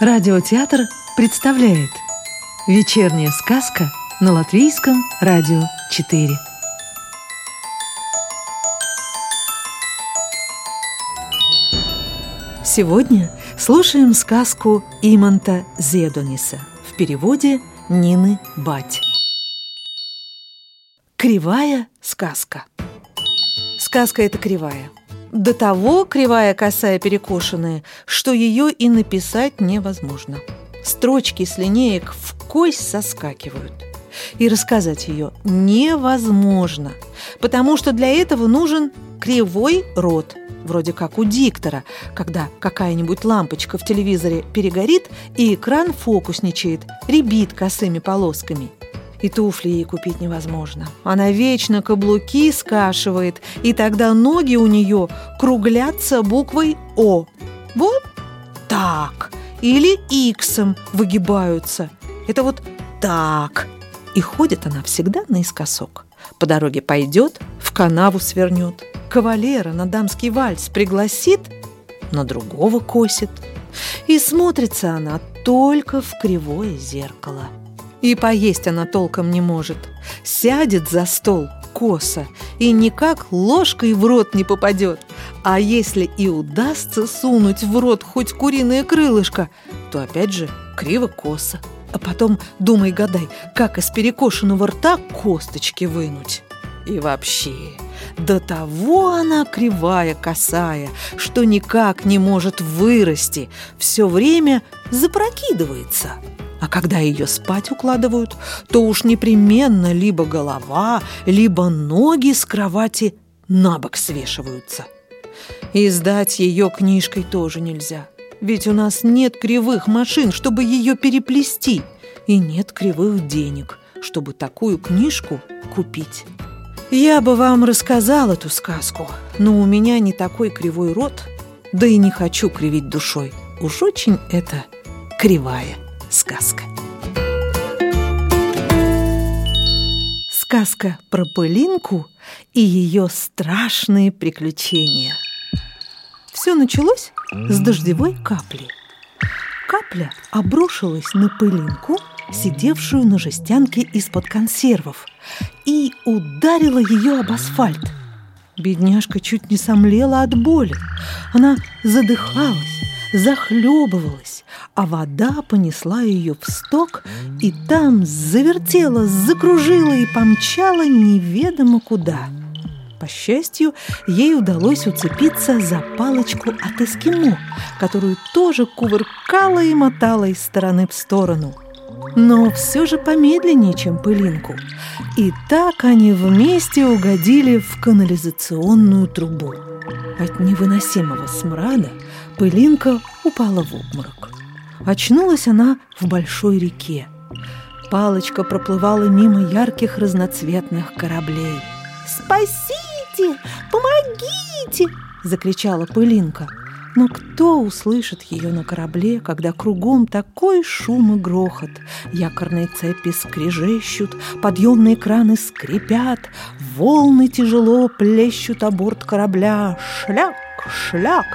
Радиотеатр представляет Вечерняя сказка на Латвийском радио 4 Сегодня слушаем сказку Иманта Зедониса в переводе Нины Бать. Кривая сказка. Сказка эта кривая – до того кривая, косая, перекошенная, что ее и написать невозможно. Строчки с линеек в кость соскакивают. И рассказать ее невозможно, потому что для этого нужен кривой рот, вроде как у диктора, когда какая-нибудь лампочка в телевизоре перегорит и экран фокусничает, ребит косыми полосками – и туфли ей купить невозможно. Она вечно каблуки скашивает, и тогда ноги у нее круглятся буквой «О». Вот так. Или иксом выгибаются. Это вот так. И ходит она всегда наискосок. По дороге пойдет, в канаву свернет. Кавалера на дамский вальс пригласит, на другого косит. И смотрится она только в кривое зеркало. И поесть она толком не может. Сядет за стол косо и никак ложкой в рот не попадет. А если и удастся сунуть в рот хоть куриное крылышко, то опять же криво-косо. А потом думай-гадай, как из перекошенного рта косточки вынуть. И вообще, до того она кривая, косая, что никак не может вырасти, все время запрокидывается – а когда ее спать укладывают, то уж непременно либо голова, либо ноги с кровати на бок свешиваются. И сдать ее книжкой тоже нельзя. Ведь у нас нет кривых машин, чтобы ее переплести, и нет кривых денег, чтобы такую книжку купить. Я бы вам рассказал эту сказку, но у меня не такой кривой рот, да и не хочу кривить душой. Уж очень это кривая сказка. Сказка про пылинку и ее страшные приключения. Все началось с дождевой капли. Капля обрушилась на пылинку, сидевшую на жестянке из-под консервов, и ударила ее об асфальт. Бедняжка чуть не сомлела от боли. Она задыхалась, захлебывалась, а вода понесла ее в сток и там завертела, закружила и помчала неведомо куда. По счастью, ей удалось уцепиться за палочку от эскимо, которую тоже кувыркала и мотала из стороны в сторону. Но все же помедленнее, чем пылинку. И так они вместе угодили в канализационную трубу. От невыносимого смрада пылинка упала в обморок. Очнулась она в большой реке. Палочка проплывала мимо ярких разноцветных кораблей. «Спасите! Помогите!» – закричала пылинка. Но кто услышит ее на корабле, когда кругом такой шум и грохот? Якорные цепи скрежещут, подъемные краны скрипят, волны тяжело плещут о борт корабля. Шляк, шляк!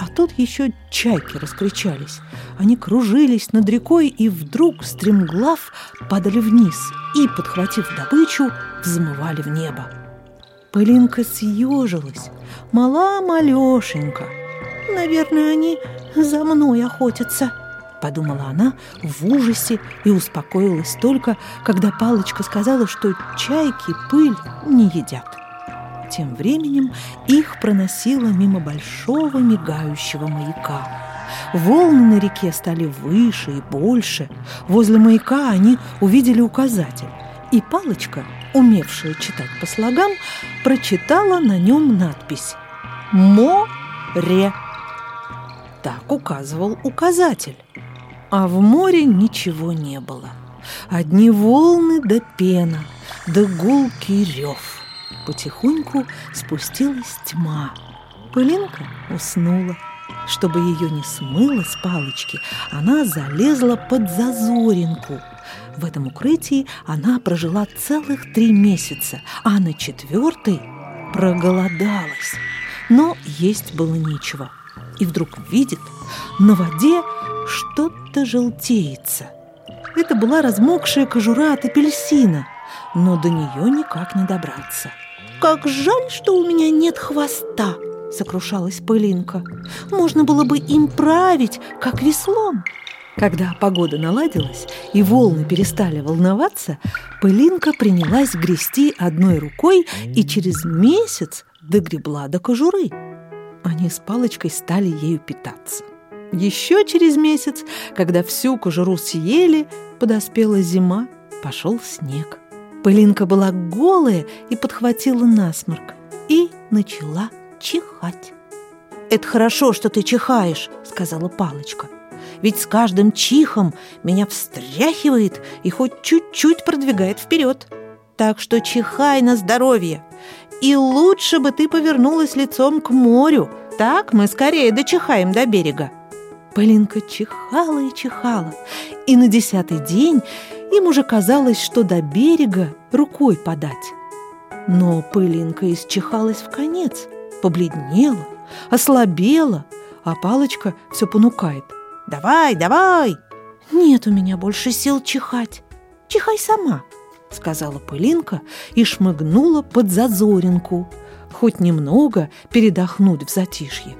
А тут еще чайки раскричались. Они кружились над рекой и вдруг, стремглав, падали вниз и, подхватив добычу, взмывали в небо. Пылинка съежилась, мала-малешенька – Наверное, они за мной охотятся, подумала она в ужасе и успокоилась только, когда Палочка сказала, что чайки пыль не едят. Тем временем их проносило мимо большого мигающего маяка. Волны на реке стали выше и больше. Возле маяка они увидели указатель. И Палочка, умевшая читать по слогам, прочитала на нем надпись «Море». Так указывал указатель. А в море ничего не было. Одни волны да пена, да гулкий рев. Потихоньку спустилась тьма. Пылинка уснула. Чтобы ее не смыло с палочки, она залезла под зазоринку. В этом укрытии она прожила целых три месяца, а на четвертый проголодалась. Но есть было нечего – и вдруг видит, на воде что-то желтеется. Это была размокшая кожура от апельсина, но до нее никак не добраться. «Как жаль, что у меня нет хвоста!» — сокрушалась Пылинка. «Можно было бы им править, как веслом!» Когда погода наладилась и волны перестали волноваться, Пылинка принялась грести одной рукой и через месяц догребла до кожуры. Они с палочкой стали ею питаться. Еще через месяц, когда всю кожуру съели, подоспела зима, пошел снег. Пылинка была голая и подхватила насморк и начала чихать. «Это хорошо, что ты чихаешь», — сказала палочка ведь с каждым чихом меня встряхивает и хоть чуть-чуть продвигает вперед. Так что чихай на здоровье. И лучше бы ты повернулась лицом к морю. Так мы скорее дочихаем до берега. Полинка чихала и чихала, и на десятый день им уже казалось, что до берега рукой подать. Но пылинка исчихалась в конец, побледнела, ослабела, а палочка все понукает. Давай, давай!» «Нет у меня больше сил чихать. Чихай сама!» Сказала Пылинка и шмыгнула под зазоринку, хоть немного передохнуть в затишье.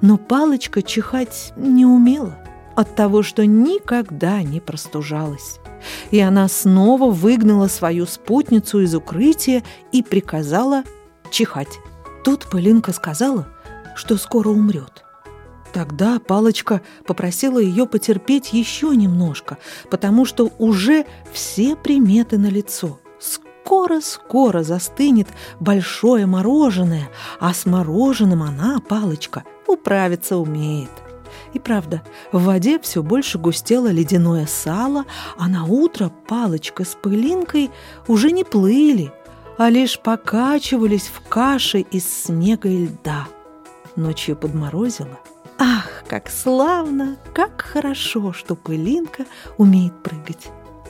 Но палочка чихать не умела от того, что никогда не простужалась. И она снова выгнала свою спутницу из укрытия и приказала чихать. Тут Пылинка сказала, что скоро умрет. Тогда Палочка попросила ее потерпеть еще немножко, потому что уже все приметы на лицо. Скоро-скоро застынет большое мороженое, а с мороженым она, Палочка, управиться умеет. И правда, в воде все больше густело ледяное сало, а на утро Палочка с Пылинкой уже не плыли, а лишь покачивались в каше из снега и льда. Ночью подморозило, Ах, как славно, как хорошо, что пылинка умеет прыгать.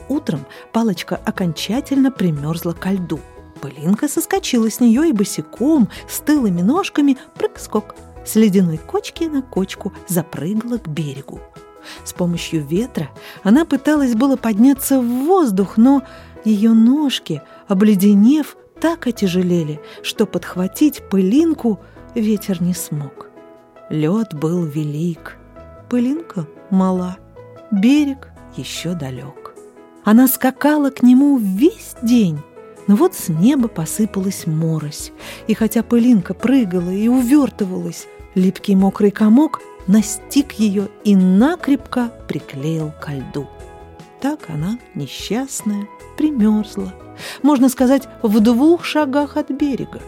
Утром палочка окончательно примерзла ко льду. Пылинка соскочила с нее и босиком, с тылыми ножками, прыг-скок, с ледяной кочки на кочку запрыгала к берегу. С помощью ветра она пыталась было подняться в воздух, но ее ножки, обледенев, так отяжелели, что подхватить пылинку ветер не смог. Лед был велик, пылинка мала, берег еще далек. Она скакала к нему весь день, но вот с неба посыпалась морось, и хотя пылинка прыгала и увертывалась, липкий мокрый комок настиг ее и накрепко приклеил ко льду. Так она, несчастная, примерзла, можно сказать, в двух шагах от берега.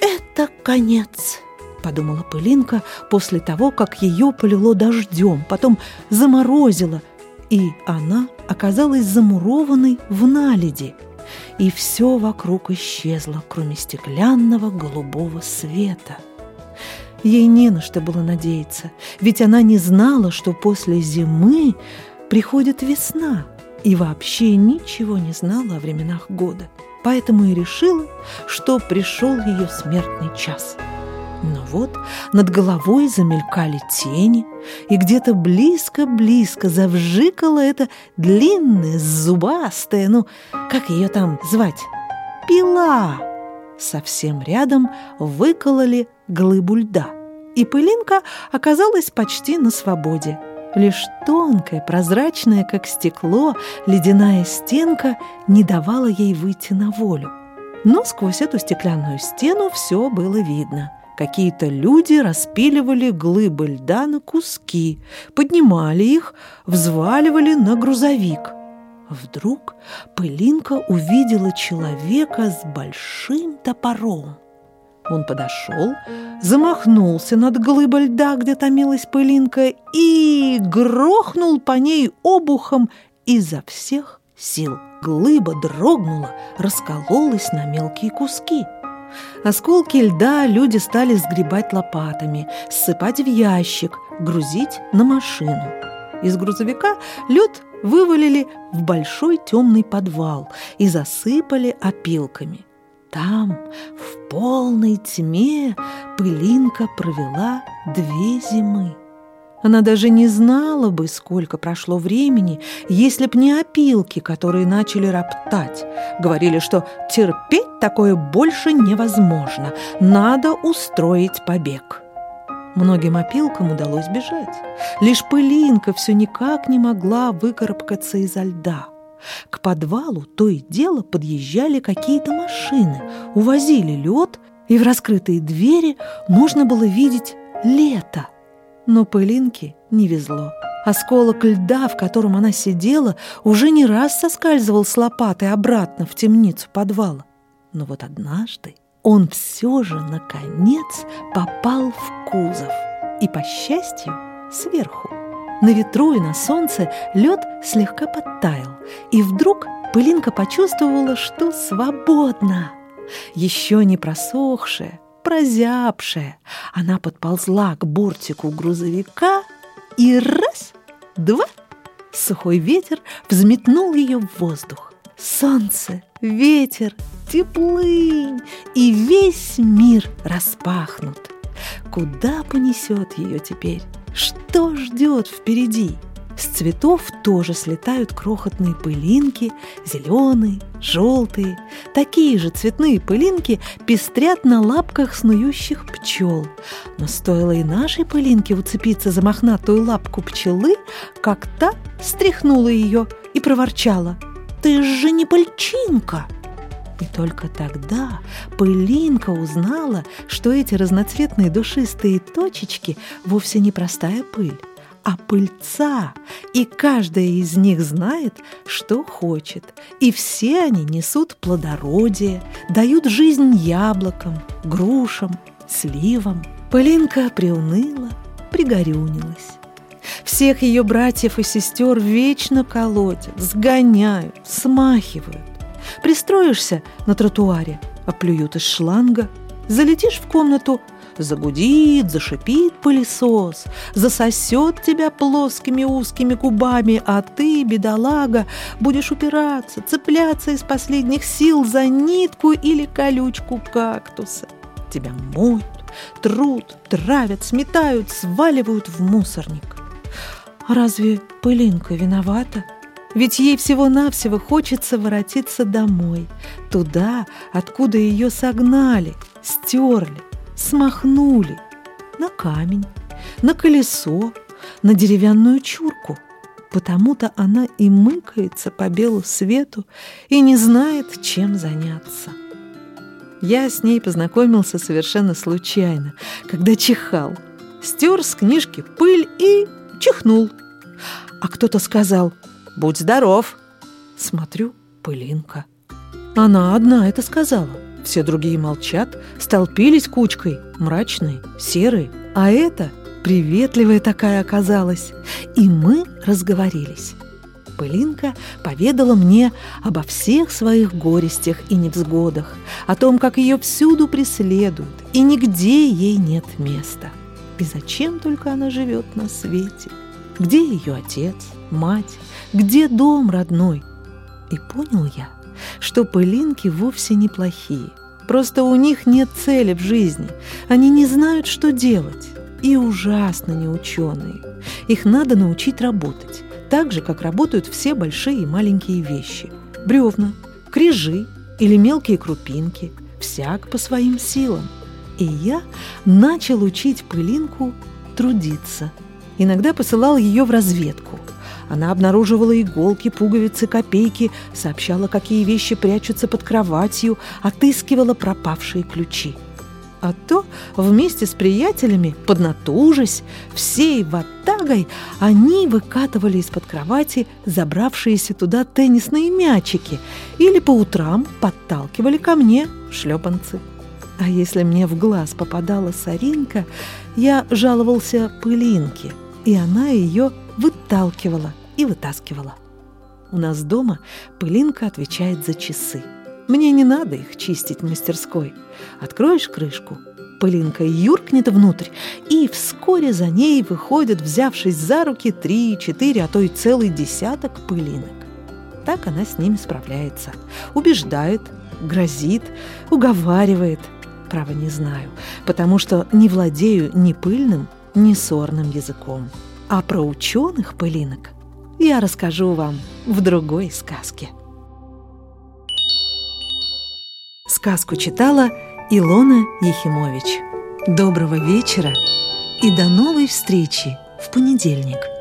«Это конец!» — подумала Пылинка после того, как ее полило дождем, потом заморозило, и она оказалась замурованной в наледи. И все вокруг исчезло, кроме стеклянного голубого света. Ей не на что было надеяться, ведь она не знала, что после зимы приходит весна, и вообще ничего не знала о временах года. Поэтому и решила, что пришел ее смертный час — но вот над головой замелькали тени, и где-то близко-близко завжикала эта длинная, зубастая, ну, как ее там звать? Пила! Совсем рядом выкололи глыбу льда, и пылинка оказалась почти на свободе. Лишь тонкая, прозрачная, как стекло, ледяная стенка не давала ей выйти на волю. Но сквозь эту стеклянную стену все было видно – Какие-то люди распиливали глыбы льда на куски, поднимали их, взваливали на грузовик. Вдруг пылинка увидела человека с большим топором. Он подошел, замахнулся над глыбой льда, где томилась пылинка, и грохнул по ней обухом изо всех сил. Глыба дрогнула, раскололась на мелкие куски – Осколки льда люди стали сгребать лопатами, ссыпать в ящик, грузить на машину. Из грузовика лед вывалили в большой темный подвал и засыпали опилками. Там, в полной тьме, пылинка провела две зимы. Она даже не знала бы, сколько прошло времени, если б не опилки, которые начали роптать. Говорили, что терпеть такое больше невозможно, надо устроить побег. Многим опилкам удалось бежать. Лишь пылинка все никак не могла выкарабкаться изо льда. К подвалу то и дело подъезжали какие-то машины, увозили лед, и в раскрытые двери можно было видеть лето. Но пылинке не везло. Осколок льда, в котором она сидела, уже не раз соскальзывал с лопатой обратно в темницу подвала. Но вот однажды он все же, наконец, попал в кузов. И, по счастью, сверху. На ветру и на солнце лед слегка подтаял, и вдруг Пылинка почувствовала, что свободна. Еще не просохшая, прозябшая, она подползла к бортику грузовика и раз, два, сухой ветер взметнул ее в воздух. Солнце, ветер, теплынь, и весь мир распахнут. Куда понесет ее теперь? Что ждет впереди? С цветов тоже слетают крохотные пылинки, зеленые, желтые. Такие же цветные пылинки пестрят на лапках снующих пчел. Но стоило и нашей пылинке уцепиться за мохнатую лапку пчелы, как та стряхнула ее и проворчала. «Ты же не пыльчинка!» И только тогда пылинка узнала, что эти разноцветные душистые точечки вовсе не простая пыль, а пыльца, и каждая из них знает, что хочет, и все они несут плодородие, дают жизнь яблокам, грушам, сливам. Пылинка приуныла, пригорюнилась. Всех ее братьев и сестер вечно колотят, сгоняют, смахивают. Пристроишься на тротуаре, оплюют из шланга, залетишь в комнату, загудит, зашипит пылесос, засосет тебя плоскими узкими губами, а ты, бедолага, будешь упираться, цепляться из последних сил за нитку или колючку кактуса. Тебя моют, трут, травят, сметают, сваливают в мусорник. А разве пылинка виновата? Ведь ей всего-навсего хочется воротиться домой, туда, откуда ее согнали, стерли, смахнули на камень, на колесо, на деревянную чурку. Потому-то она и мыкается по белу свету и не знает, чем заняться. Я с ней познакомился совершенно случайно, когда чихал. Стер с книжки пыль и чихнул. А кто-то сказал «Будь здоров!» Смотрю, пылинка. Она одна это сказала. Все другие молчат, столпились кучкой, мрачные, серые. А эта приветливая такая оказалась. И мы разговорились. Пылинка поведала мне обо всех своих горестях и невзгодах, о том, как ее всюду преследуют, и нигде ей нет места. И зачем только она живет на свете? Где ее отец, мать, где дом родной? И понял я, что пылинки вовсе не плохие. Просто у них нет цели в жизни. Они не знают, что делать. И ужасно неученые. Их надо научить работать. Так же, как работают все большие и маленькие вещи. Бревна, крижи или мелкие крупинки. Всяк по своим силам. И я начал учить пылинку трудиться. Иногда посылал ее в разведку – она обнаруживала иголки, пуговицы, копейки, сообщала, какие вещи прячутся под кроватью, отыскивала пропавшие ключи. А то вместе с приятелями, поднатужась, всей ватагой, они выкатывали из-под кровати забравшиеся туда теннисные мячики или по утрам подталкивали ко мне шлепанцы. А если мне в глаз попадала соринка, я жаловался пылинке, и она ее выталкивала и вытаскивала. У нас дома пылинка отвечает за часы. Мне не надо их чистить в мастерской. Откроешь крышку, пылинка юркнет внутрь, и вскоре за ней выходят, взявшись за руки, три, четыре, а то и целый десяток пылинок. Так она с ними справляется. Убеждает, грозит, уговаривает. Право не знаю, потому что не владею ни пыльным, ни сорным языком. А про ученых пылинок я расскажу вам в другой сказке. Сказку читала Илона Ехимович. Доброго вечера и до новой встречи в понедельник.